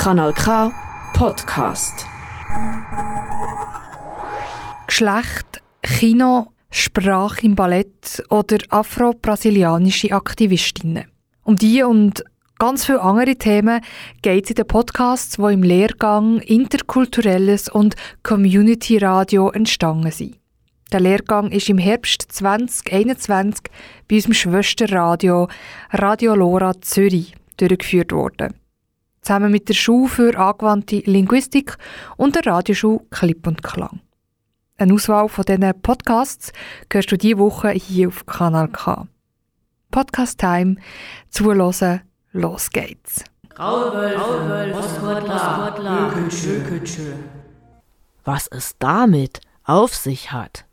Kanal K Podcast. Geschlecht, Kino, Sprache im Ballett oder afro-brasilianische Aktivistinnen. Um die und ganz viele andere Themen geht es in den Podcasts, die im Lehrgang Interkulturelles und Community Radio entstanden sind. Der Lehrgang ist im Herbst 2021 bei unserem Schwesterradio Radio Lora Zürich durchgeführt worden. Zusammen mit der Schule für angewandte Linguistik und der Radioschule Klipp und Klang. Eine Auswahl von diesen Podcasts hörst du diese Woche hier auf Kanal K. Podcast Time, zuhören, los geht's. Was es damit auf sich hat,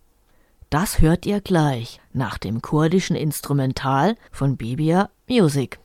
das hört ihr gleich nach dem kurdischen Instrumental von Bibia Music.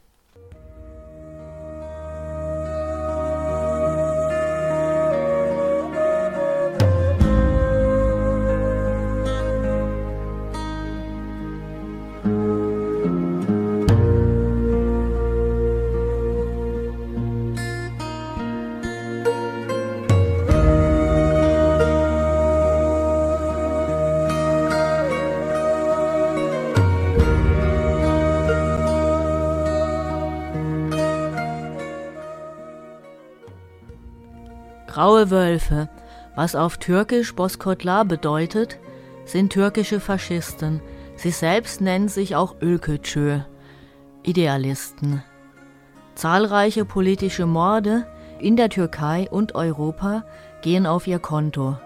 Was auf Türkisch Boskotlar bedeutet, sind türkische Faschisten. Sie selbst nennen sich auch Ölkötschö, Idealisten. Zahlreiche politische Morde in der Türkei und Europa gehen auf ihr Konto.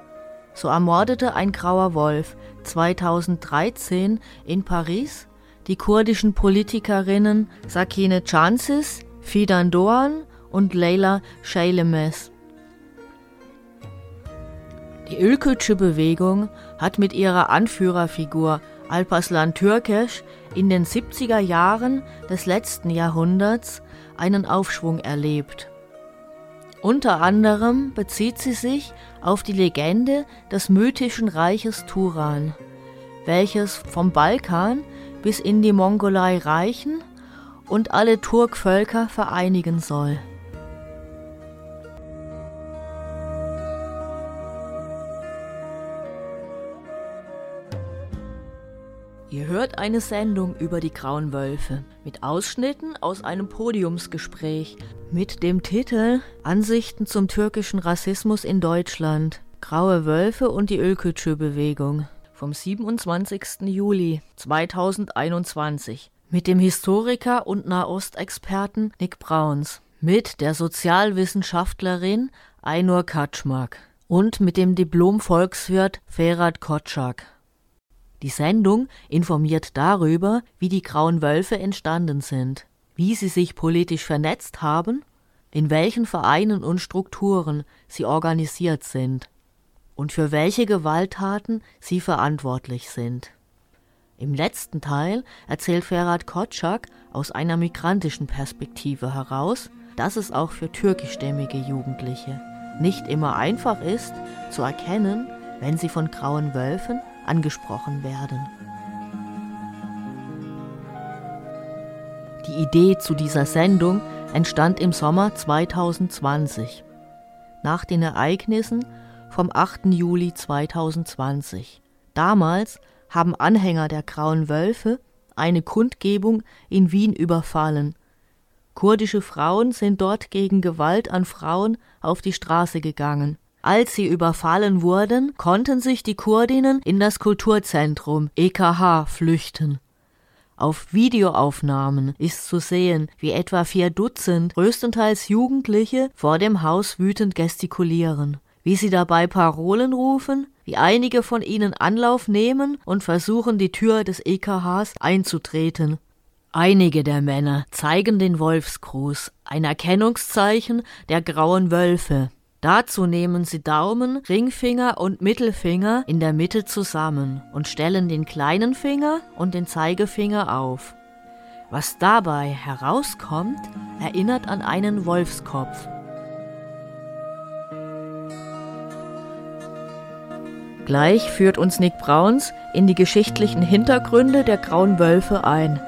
So ermordete ein grauer Wolf 2013 in Paris die kurdischen Politikerinnen Sakine Chansis, Fidan Doğan und Leyla Şeylemez. Die Ülkücü Bewegung hat mit ihrer Anführerfigur Alpaslan Türkesch in den 70er Jahren des letzten Jahrhunderts einen Aufschwung erlebt. Unter anderem bezieht sie sich auf die Legende des mythischen Reiches Turan, welches vom Balkan bis in die Mongolei reichen und alle Turkvölker vereinigen soll. Ihr hört eine Sendung über die Grauen Wölfe mit Ausschnitten aus einem Podiumsgespräch mit dem Titel Ansichten zum türkischen Rassismus in Deutschland. Graue Wölfe und die Ölkütschü-Bewegung vom 27. Juli 2021 mit dem Historiker und Nahostexperten Nick Brauns, mit der Sozialwissenschaftlerin Ainur Kaczmark und mit dem Diplom-Volkswirt Ferhat Kotschak. Die Sendung informiert darüber, wie die Grauen Wölfe entstanden sind, wie sie sich politisch vernetzt haben, in welchen Vereinen und Strukturen sie organisiert sind und für welche Gewalttaten sie verantwortlich sind. Im letzten Teil erzählt Ferhat Kotschak aus einer migrantischen Perspektive heraus, dass es auch für türkischstämmige Jugendliche nicht immer einfach ist, zu erkennen, wenn sie von grauen Wölfen angesprochen werden. Die Idee zu dieser Sendung entstand im Sommer 2020, nach den Ereignissen vom 8. Juli 2020. Damals haben Anhänger der Grauen Wölfe eine Kundgebung in Wien überfallen. Kurdische Frauen sind dort gegen Gewalt an Frauen auf die Straße gegangen. Als sie überfallen wurden, konnten sich die Kurdinnen in das Kulturzentrum EKH flüchten. Auf Videoaufnahmen ist zu sehen, wie etwa vier Dutzend, größtenteils Jugendliche, vor dem Haus wütend gestikulieren, wie sie dabei Parolen rufen, wie einige von ihnen Anlauf nehmen und versuchen, die Tür des EKHs einzutreten. Einige der Männer zeigen den Wolfsgruß, ein Erkennungszeichen der grauen Wölfe. Dazu nehmen sie Daumen, Ringfinger und Mittelfinger in der Mitte zusammen und stellen den kleinen Finger und den Zeigefinger auf. Was dabei herauskommt, erinnert an einen Wolfskopf. Gleich führt uns Nick Brauns in die geschichtlichen Hintergründe der grauen Wölfe ein.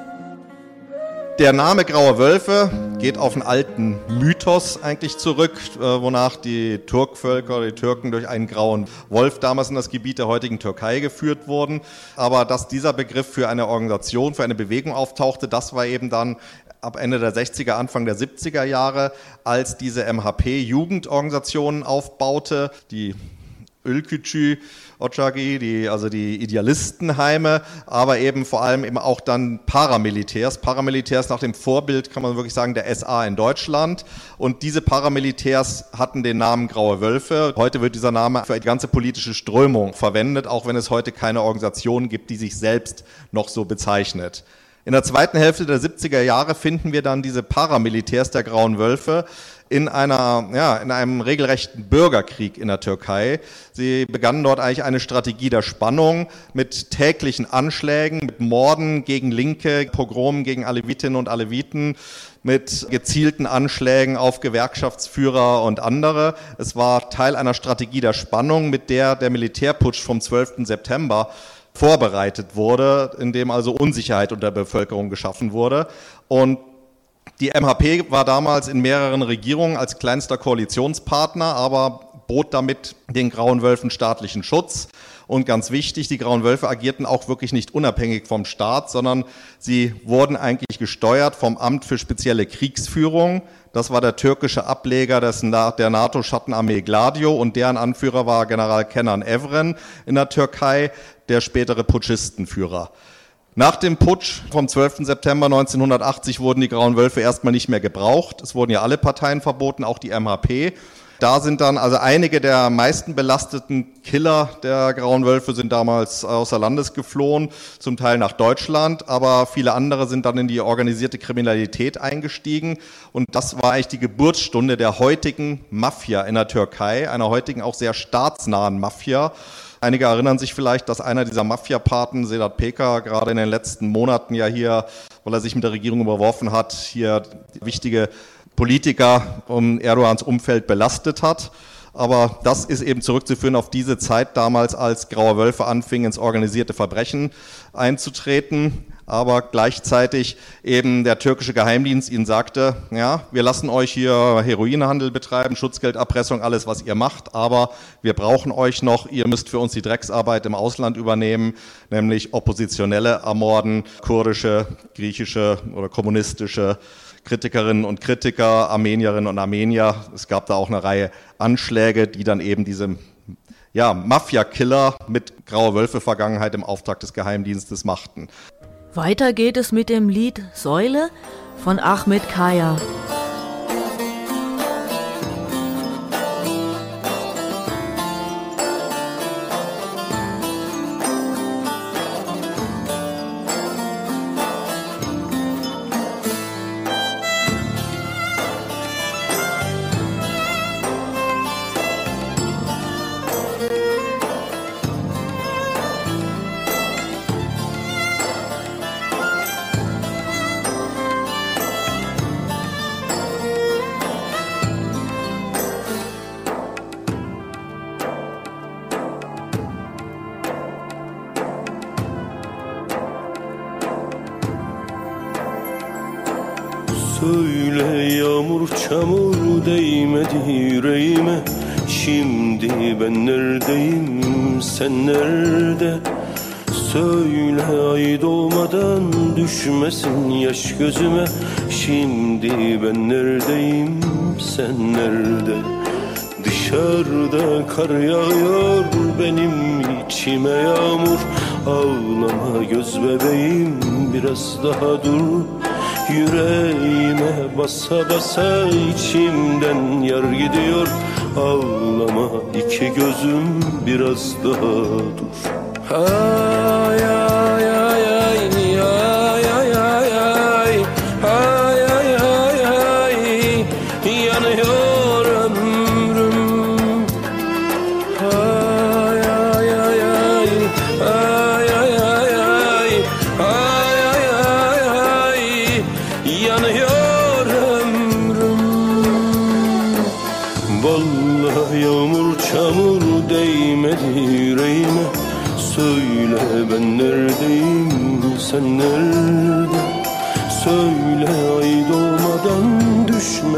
Der Name Graue Wölfe geht auf einen alten Mythos eigentlich zurück, äh, wonach die Turkvölker, die Türken durch einen grauen Wolf damals in das Gebiet der heutigen Türkei geführt wurden. Aber dass dieser Begriff für eine Organisation, für eine Bewegung auftauchte, das war eben dann ab Ende der 60er, Anfang der 70er Jahre, als diese MHP Jugendorganisationen aufbaute, die Ülkücü Ocagi, die, also die Idealistenheime, aber eben vor allem eben auch dann Paramilitärs. Paramilitärs nach dem Vorbild, kann man wirklich sagen, der SA in Deutschland. Und diese Paramilitärs hatten den Namen Graue Wölfe. Heute wird dieser Name für die ganze politische Strömung verwendet, auch wenn es heute keine Organisation gibt, die sich selbst noch so bezeichnet. In der zweiten Hälfte der 70er Jahre finden wir dann diese Paramilitärs der Grauen Wölfe in einer, ja, in einem regelrechten Bürgerkrieg in der Türkei. Sie begannen dort eigentlich eine Strategie der Spannung mit täglichen Anschlägen, mit Morden gegen Linke, Pogromen gegen Alevitinnen und Aleviten, mit gezielten Anschlägen auf Gewerkschaftsführer und andere. Es war Teil einer Strategie der Spannung, mit der der Militärputsch vom 12. September vorbereitet wurde, in dem also Unsicherheit unter der Bevölkerung geschaffen wurde. Und die MHP war damals in mehreren Regierungen als kleinster Koalitionspartner, aber bot damit den Grauen Wölfen staatlichen Schutz. Und ganz wichtig, die Grauen Wölfe agierten auch wirklich nicht unabhängig vom Staat, sondern sie wurden eigentlich gesteuert vom Amt für spezielle Kriegsführung. Das war der türkische Ableger des, der NATO-Schattenarmee Gladio und deren Anführer war General Kenan Evren in der Türkei, der spätere Putschistenführer. Nach dem Putsch vom 12. September 1980 wurden die Grauen Wölfe erstmal nicht mehr gebraucht. Es wurden ja alle Parteien verboten, auch die MHP. Da sind dann also einige der meisten belasteten Killer der Grauen Wölfe sind damals außer Landes geflohen, zum Teil nach Deutschland, aber viele andere sind dann in die organisierte Kriminalität eingestiegen. Und das war eigentlich die Geburtsstunde der heutigen Mafia in der Türkei, einer heutigen auch sehr staatsnahen Mafia. Einige erinnern sich vielleicht, dass einer dieser Mafia-Paten, Sedat Peker, gerade in den letzten Monaten ja hier, weil er sich mit der Regierung überworfen hat, hier wichtige Politiker um Erdogans Umfeld belastet hat. Aber das ist eben zurückzuführen auf diese Zeit damals, als Graue Wölfe anfingen, ins organisierte Verbrechen einzutreten aber gleichzeitig eben der türkische Geheimdienst ihnen sagte, ja, wir lassen euch hier Heroinhandel betreiben, Schutzgelderpressung, alles, was ihr macht, aber wir brauchen euch noch, ihr müsst für uns die Drecksarbeit im Ausland übernehmen, nämlich Oppositionelle ermorden, kurdische, griechische oder kommunistische Kritikerinnen und Kritiker, Armenierinnen und Armenier. Es gab da auch eine Reihe Anschläge, die dann eben diese ja, Mafia-Killer mit Graue Wölfe-Vergangenheit im Auftrag des Geheimdienstes machten. Weiter geht es mit dem Lied Säule von Ahmed Kaya. Sen nerede? Söyle ay doğmadan düşmesin yaş gözüme. Şimdi ben neredeyim? Sen nerede? Dışarıda kar yağıyor benim içime yağmur. Ağlama göz bebeğim biraz daha dur Yüreğime basa basa içimden yar gidiyor. Ağlama iki gözüm biraz daha dur. Ay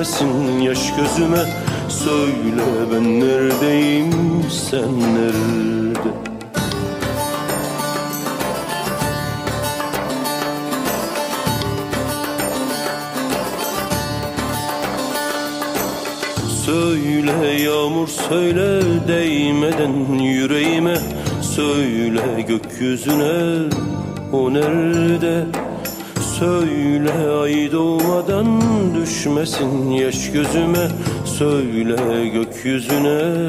düşmesin yaş gözüme. Söyle ben neredeyim sen nerede? Söyle yağmur söyle değmeden yüreğime. Söyle gökyüzüne o nerede Söyle ay doğmadan düşmesin yaş gözüme. Söyle gökyüzüne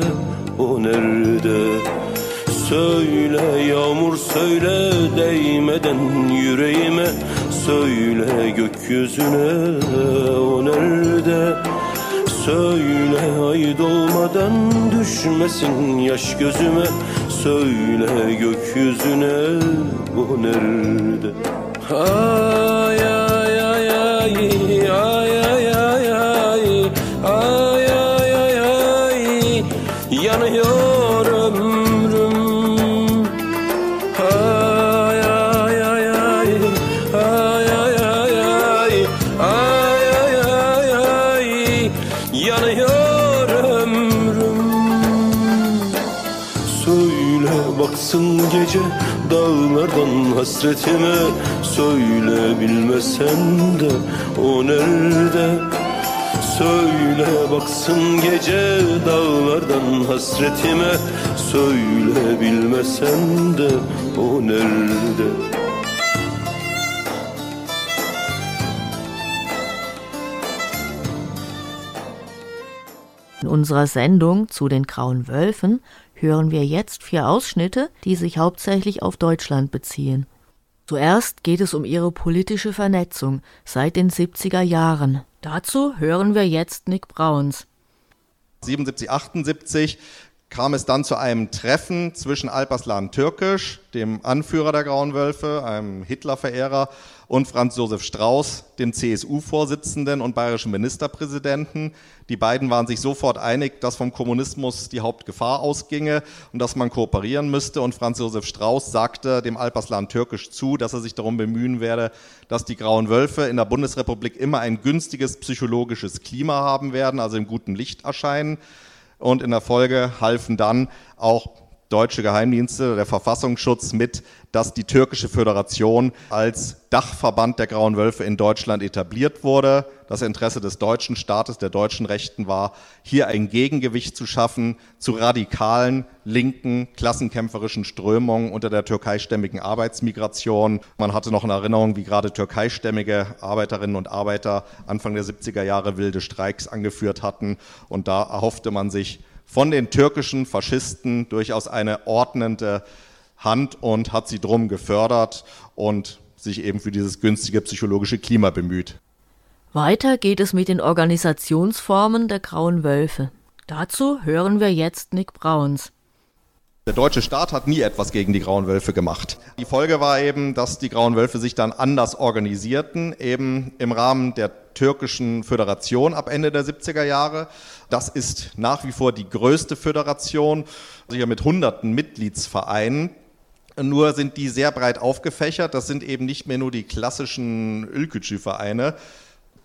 o nerede? Söyle yağmur söyle değmeden yüreğime. Söyle gökyüzüne o nerede? Söyle ay doğmadan düşmesin yaş gözüme. Söyle gökyüzüne o nerede? Ay gece dağlardan hasretime Söyle bilmesen de o nerede? Söyle baksın gece dağlardan hasretime Söyle bilmesen de o nerede? In unserer Sendung zu den Grauen Wölfen hören wir jetzt vier Ausschnitte, die sich hauptsächlich auf Deutschland beziehen. Zuerst geht es um ihre politische Vernetzung seit den 70er Jahren. Dazu hören wir jetzt Nick Brauns. 77, 78 kam es dann zu einem Treffen zwischen Alparslan Türkisch, dem Anführer der Grauen Wölfe, einem Hitler-Verehrer, und Franz Josef Strauß, dem CSU-Vorsitzenden und bayerischen Ministerpräsidenten. Die beiden waren sich sofort einig, dass vom Kommunismus die Hauptgefahr ausginge und dass man kooperieren müsste. Und Franz Josef Strauß sagte dem Alparslan Türkisch zu, dass er sich darum bemühen werde, dass die Grauen Wölfe in der Bundesrepublik immer ein günstiges psychologisches Klima haben werden, also im guten Licht erscheinen und in der Folge halfen dann auch deutsche Geheimdienste, der Verfassungsschutz mit, dass die türkische Föderation als Dachverband der Grauen Wölfe in Deutschland etabliert wurde. Das Interesse des deutschen Staates, der deutschen Rechten war, hier ein Gegengewicht zu schaffen zu radikalen, linken, klassenkämpferischen Strömungen unter der türkeistämmigen Arbeitsmigration. Man hatte noch in Erinnerung, wie gerade türkeistämmige Arbeiterinnen und Arbeiter Anfang der 70er Jahre wilde Streiks angeführt hatten. Und da erhoffte man sich, von den türkischen Faschisten durchaus eine ordnende Hand und hat sie drum gefördert und sich eben für dieses günstige psychologische Klima bemüht. Weiter geht es mit den Organisationsformen der Grauen Wölfe. Dazu hören wir jetzt Nick Brauns. Der deutsche Staat hat nie etwas gegen die Grauen Wölfe gemacht. Die Folge war eben, dass die Grauen Wölfe sich dann anders organisierten, eben im Rahmen der türkischen Föderation ab Ende der 70er Jahre. Das ist nach wie vor die größte Föderation, sicher mit hunderten Mitgliedsvereinen. Nur sind die sehr breit aufgefächert. Das sind eben nicht mehr nur die klassischen Ülkücü-Vereine,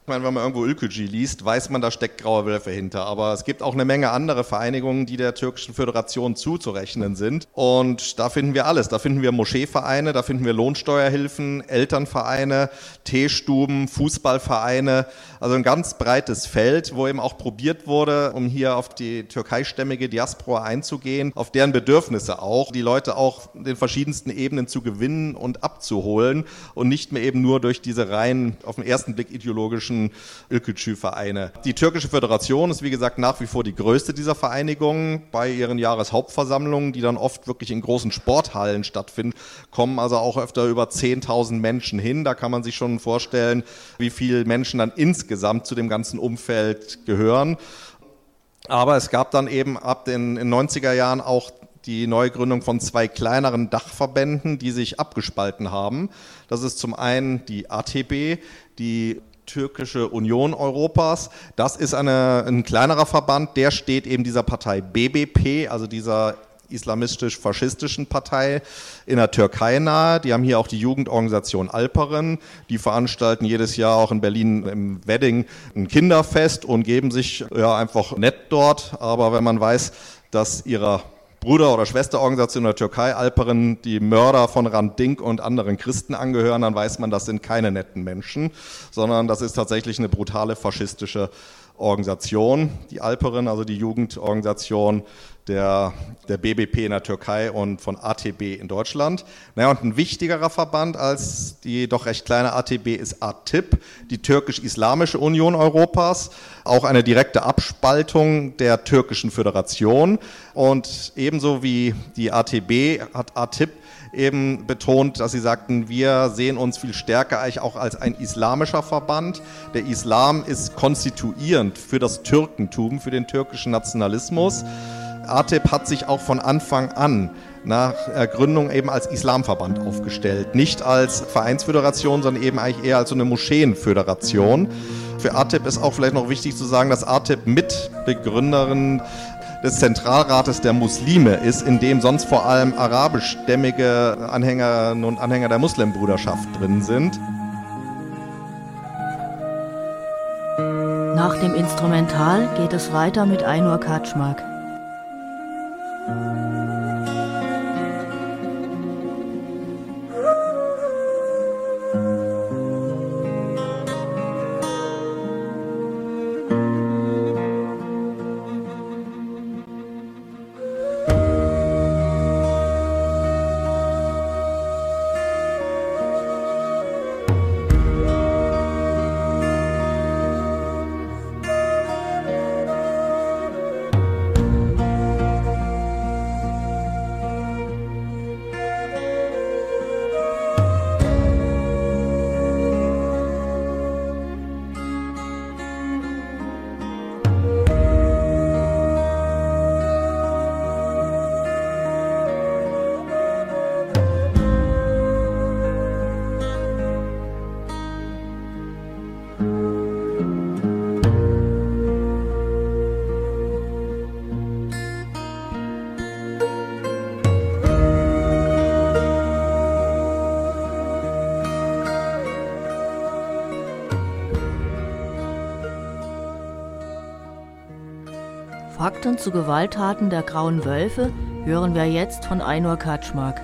ich meine, wenn man irgendwo Ülkücü liest, weiß man, da steckt graue Wölfe hinter. Aber es gibt auch eine Menge andere Vereinigungen, die der türkischen Föderation zuzurechnen sind. Und da finden wir alles. Da finden wir Moscheevereine, da finden wir Lohnsteuerhilfen, Elternvereine, Teestuben, Fußballvereine. Also ein ganz breites Feld, wo eben auch probiert wurde, um hier auf die türkeistämmige Diaspora einzugehen, auf deren Bedürfnisse auch, die Leute auch den verschiedensten Ebenen zu gewinnen und abzuholen und nicht mehr eben nur durch diese rein auf den ersten Blick ideologischen Ülkücü-Vereine. Die türkische Föderation ist wie gesagt nach wie vor die größte dieser Vereinigungen. Bei ihren Jahreshauptversammlungen, die dann oft wirklich in großen Sporthallen stattfinden, kommen also auch öfter über 10.000 Menschen hin. Da kann man sich schon vorstellen, wie viele Menschen dann insgesamt zu dem ganzen Umfeld gehören. Aber es gab dann eben ab den 90er Jahren auch die Neugründung von zwei kleineren Dachverbänden, die sich abgespalten haben. Das ist zum einen die ATB, die türkische Union Europas. Das ist eine, ein kleinerer Verband, der steht eben dieser Partei BBP, also dieser islamistisch-faschistischen Partei in der Türkei nahe. Die haben hier auch die Jugendorganisation Alperen. Die veranstalten jedes Jahr auch in Berlin im Wedding ein Kinderfest und geben sich ja einfach nett dort. Aber wenn man weiß, dass ihrer Bruder- oder Schwesterorganisation der Türkei, Alperen, die Mörder von Randink und anderen Christen angehören, dann weiß man, das sind keine netten Menschen, sondern das ist tatsächlich eine brutale faschistische Organisation, die Alperin, also die Jugendorganisation der, der BBP in der Türkei und von ATB in Deutschland. Naja, und ein wichtigerer Verband als die doch recht kleine ATB ist ATIP, die Türkisch-Islamische Union Europas, auch eine direkte Abspaltung der türkischen Föderation. Und ebenso wie die ATB hat ATIP eben betont, dass sie sagten, wir sehen uns viel stärker eigentlich auch als ein islamischer Verband. Der Islam ist konstituierend für das Türkentum, für den türkischen Nationalismus. ATEP hat sich auch von Anfang an nach Gründung eben als Islamverband aufgestellt. Nicht als Vereinsföderation, sondern eben eigentlich eher als so eine Moscheenföderation. Für ATEP ist auch vielleicht noch wichtig zu sagen, dass ATEP Mitbegründerin des Zentralrates der Muslime ist, in dem sonst vor allem arabischstämmige Anhängerinnen und Anhänger der Muslimbruderschaft drin sind. Nach dem Instrumental geht es weiter mit Einur Kaczmark. Thank you. Fakten zu Gewalttaten der Grauen Wölfe hören wir jetzt von Einur Kaczmark.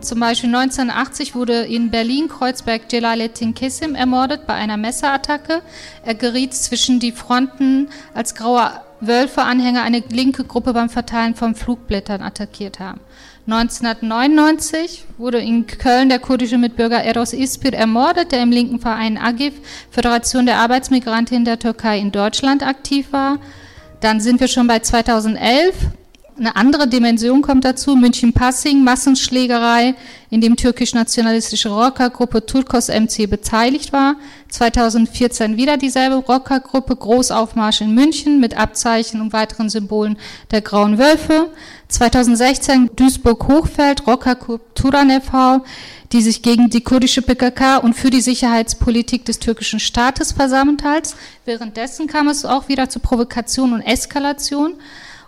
Zum Beispiel 1980 wurde in Berlin-Kreuzberg Jelalettin Kesim ermordet bei einer Messerattacke. Er geriet zwischen die Fronten, als graue Wölfe-Anhänger eine linke Gruppe beim Verteilen von Flugblättern attackiert haben. 1999 wurde in Köln der kurdische Mitbürger Eros Ispir ermordet, der im linken Verein AGIF, Föderation der Arbeitsmigrantinnen der Türkei in Deutschland, aktiv war. Dann sind wir schon bei 2011. Eine andere Dimension kommt dazu, München-Passing, Massenschlägerei, in dem türkisch-nationalistische Rockergruppe Turkos MC beteiligt war. 2014 wieder dieselbe Rockergruppe, Großaufmarsch in München mit Abzeichen und weiteren Symbolen der Grauen Wölfe. 2016 Duisburg-Hochfeld, Rockergruppe Turan e.V., die sich gegen die kurdische PKK und für die Sicherheitspolitik des türkischen Staates versammelt hat. Währenddessen kam es auch wieder zu Provokation und Eskalation.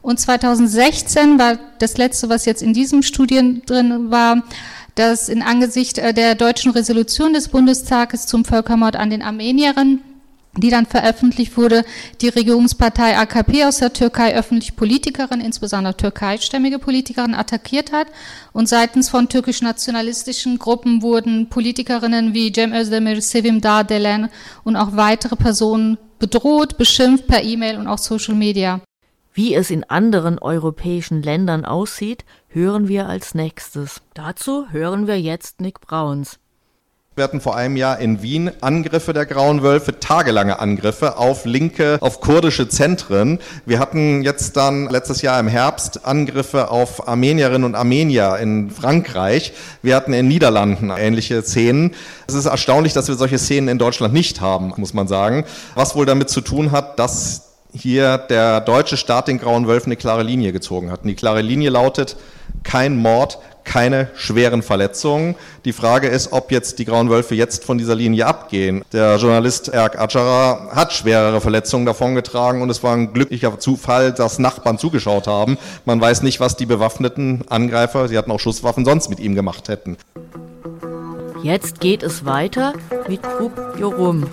Und 2016 war das letzte, was jetzt in diesem Studien drin war, dass in Angesicht der deutschen Resolution des Bundestages zum Völkermord an den Armenierinnen die dann veröffentlicht wurde, die Regierungspartei AKP aus der Türkei öffentlich Politikerin, insbesondere türkeistämmige Politikerin, attackiert hat. Und seitens von türkisch-nationalistischen Gruppen wurden Politikerinnen wie Cem Özdemir, Sevim Dağdelen und auch weitere Personen bedroht, beschimpft per E-Mail und auch Social Media. Wie es in anderen europäischen Ländern aussieht, hören wir als nächstes. Dazu hören wir jetzt Nick Brauns. Wir hatten vor einem Jahr in Wien Angriffe der Grauen Wölfe, tagelange Angriffe auf linke, auf kurdische Zentren. Wir hatten jetzt dann letztes Jahr im Herbst Angriffe auf Armenierinnen und Armenier in Frankreich. Wir hatten in Niederlanden ähnliche Szenen. Es ist erstaunlich, dass wir solche Szenen in Deutschland nicht haben, muss man sagen. Was wohl damit zu tun hat, dass hier der deutsche Staat den Grauen Wölfen eine klare Linie gezogen hat. Und die klare Linie lautet, kein Mord, keine schweren Verletzungen. Die Frage ist, ob jetzt die Grauen Wölfe jetzt von dieser Linie abgehen. Der Journalist Erk Adjara hat schwerere Verletzungen davongetragen und es war ein glücklicher Zufall, dass Nachbarn zugeschaut haben. Man weiß nicht, was die bewaffneten Angreifer, sie hatten auch Schusswaffen, sonst mit ihm gemacht hätten. Jetzt geht es weiter mit Krupp Jorum.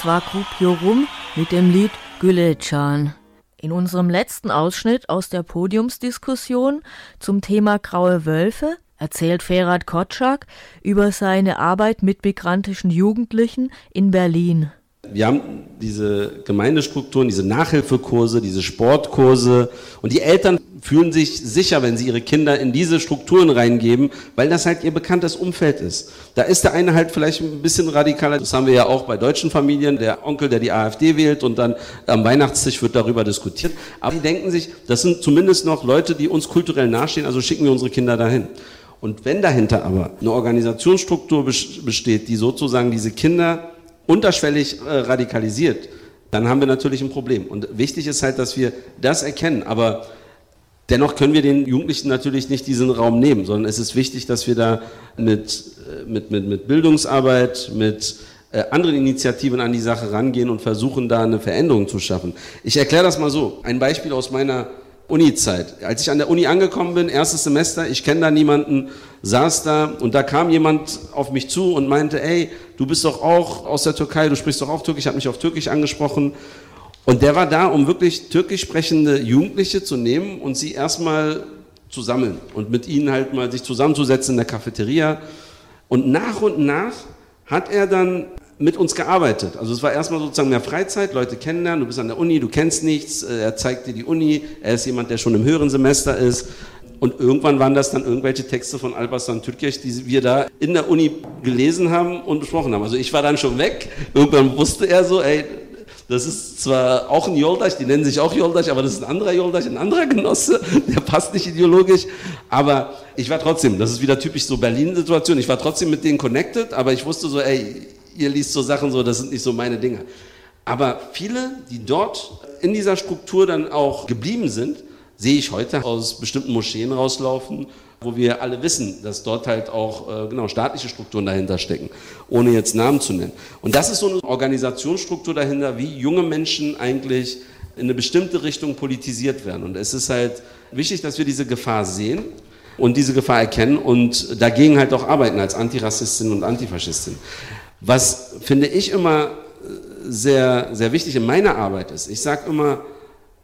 Das war Kupio Rum mit dem Lied Gülecan. In unserem letzten Ausschnitt aus der Podiumsdiskussion zum Thema Graue Wölfe erzählt Ferhat Kotschak über seine Arbeit mit migrantischen Jugendlichen in Berlin. Wir haben diese Gemeindestrukturen, diese Nachhilfekurse, diese Sportkurse und die Eltern fühlen sich sicher, wenn sie ihre Kinder in diese Strukturen reingeben, weil das halt ihr bekanntes Umfeld ist. Da ist der eine halt vielleicht ein bisschen radikaler. Das haben wir ja auch bei deutschen Familien. Der Onkel, der die AfD wählt und dann am Weihnachtstisch wird darüber diskutiert. Aber die denken sich, das sind zumindest noch Leute, die uns kulturell nahestehen, also schicken wir unsere Kinder dahin. Und wenn dahinter aber eine Organisationsstruktur besteht, die sozusagen diese Kinder unterschwellig äh, radikalisiert, dann haben wir natürlich ein Problem. Und wichtig ist halt, dass wir das erkennen. Aber Dennoch können wir den Jugendlichen natürlich nicht diesen Raum nehmen, sondern es ist wichtig, dass wir da mit, äh, mit, mit, mit Bildungsarbeit, mit äh, anderen Initiativen an die Sache rangehen und versuchen, da eine Veränderung zu schaffen. Ich erkläre das mal so. Ein Beispiel aus meiner Uni-Zeit. Als ich an der Uni angekommen bin, erstes Semester, ich kenne da niemanden, saß da und da kam jemand auf mich zu und meinte, ey, du bist doch auch aus der Türkei, du sprichst doch auch Türkisch, hat mich auf Türkisch angesprochen. Und der war da, um wirklich türkisch sprechende Jugendliche zu nehmen und sie erstmal zu sammeln und mit ihnen halt mal sich zusammenzusetzen in der Cafeteria. Und nach und nach hat er dann mit uns gearbeitet. Also es war erstmal sozusagen mehr Freizeit, Leute kennenlernen, du bist an der Uni, du kennst nichts, äh, er zeigt dir die Uni, er ist jemand, der schon im höheren Semester ist. Und irgendwann waren das dann irgendwelche Texte von Alparslan Türkis, die wir da in der Uni gelesen haben und besprochen haben. Also ich war dann schon weg. Irgendwann wusste er so, ey, das ist zwar auch ein Yoldaş, die nennen sich auch Yoldaş, aber das ist ein anderer Yoldaş, ein anderer Genosse, der passt nicht ideologisch. Aber ich war trotzdem, das ist wieder typisch so Berlin-Situation, ich war trotzdem mit denen connected, aber ich wusste so, ey, ihr liest so Sachen so, das sind nicht so meine Dinge. Aber viele, die dort in dieser Struktur dann auch geblieben sind, sehe ich heute aus bestimmten Moscheen rauslaufen wo wir alle wissen, dass dort halt auch äh, genau staatliche Strukturen dahinter stecken, ohne jetzt Namen zu nennen. Und das ist so eine Organisationsstruktur dahinter, wie junge Menschen eigentlich in eine bestimmte Richtung politisiert werden. Und es ist halt wichtig, dass wir diese Gefahr sehen und diese Gefahr erkennen und dagegen halt auch arbeiten als Antirassistin und Antifaschistin. Was finde ich immer äh, sehr, sehr wichtig in meiner Arbeit ist, ich sage immer,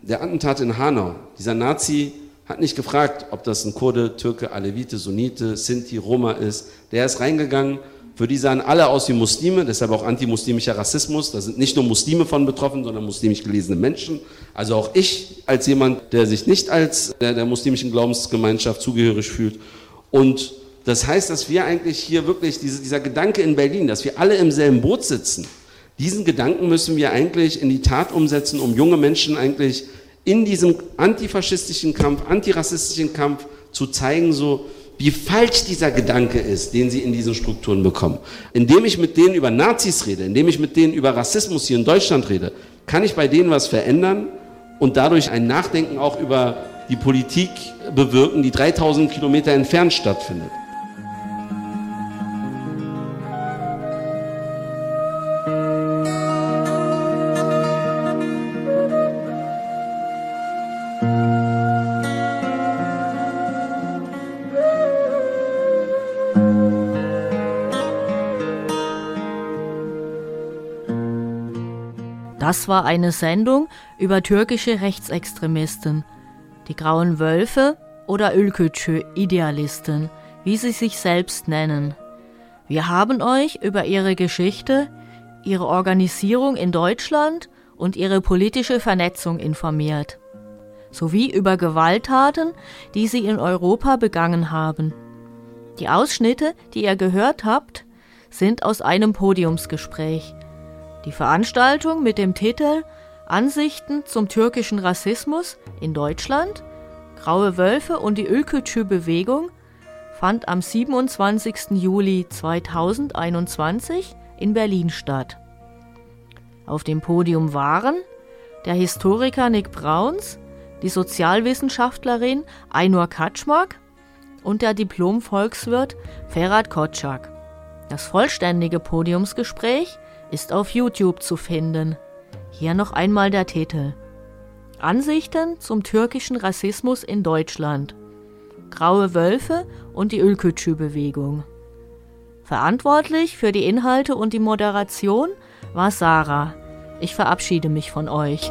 der Attentat in Hanau, dieser Nazi hat nicht gefragt, ob das ein Kurde, Türke, Alevite, Sunnite, Sinti, Roma ist. Der ist reingegangen. Für die sahen alle aus wie Muslime, deshalb auch antimuslimischer Rassismus. Da sind nicht nur Muslime von betroffen, sondern muslimisch gelesene Menschen. Also auch ich als jemand, der sich nicht als der, der muslimischen Glaubensgemeinschaft zugehörig fühlt. Und das heißt, dass wir eigentlich hier wirklich, diese, dieser Gedanke in Berlin, dass wir alle im selben Boot sitzen, diesen Gedanken müssen wir eigentlich in die Tat umsetzen, um junge Menschen eigentlich in diesem antifaschistischen Kampf, antirassistischen Kampf zu zeigen, so wie falsch dieser Gedanke ist, den sie in diesen Strukturen bekommen. Indem ich mit denen über Nazis rede, indem ich mit denen über Rassismus hier in Deutschland rede, kann ich bei denen was verändern und dadurch ein Nachdenken auch über die Politik bewirken, die 3000 Kilometer entfernt stattfindet. Das war eine Sendung über türkische Rechtsextremisten, die Grauen Wölfe oder Ülkücü Idealisten, wie sie sich selbst nennen. Wir haben euch über ihre Geschichte, ihre Organisierung in Deutschland und ihre politische Vernetzung informiert, sowie über Gewalttaten, die sie in Europa begangen haben. Die Ausschnitte, die ihr gehört habt, sind aus einem Podiumsgespräch, die Veranstaltung mit dem Titel Ansichten zum türkischen Rassismus in Deutschland, Graue Wölfe und die Ülkücü-Bewegung fand am 27. Juli 2021 in Berlin statt. Auf dem Podium waren der Historiker Nick Brauns, die Sozialwissenschaftlerin Ainur Kaczmark und der Diplom-Volkswirt Ferhat Kotschak. Das vollständige Podiumsgespräch ist auf YouTube zu finden. Hier noch einmal der Titel. Ansichten zum türkischen Rassismus in Deutschland. Graue Wölfe und die Ülkücü-Bewegung. Verantwortlich für die Inhalte und die Moderation war Sarah. Ich verabschiede mich von euch.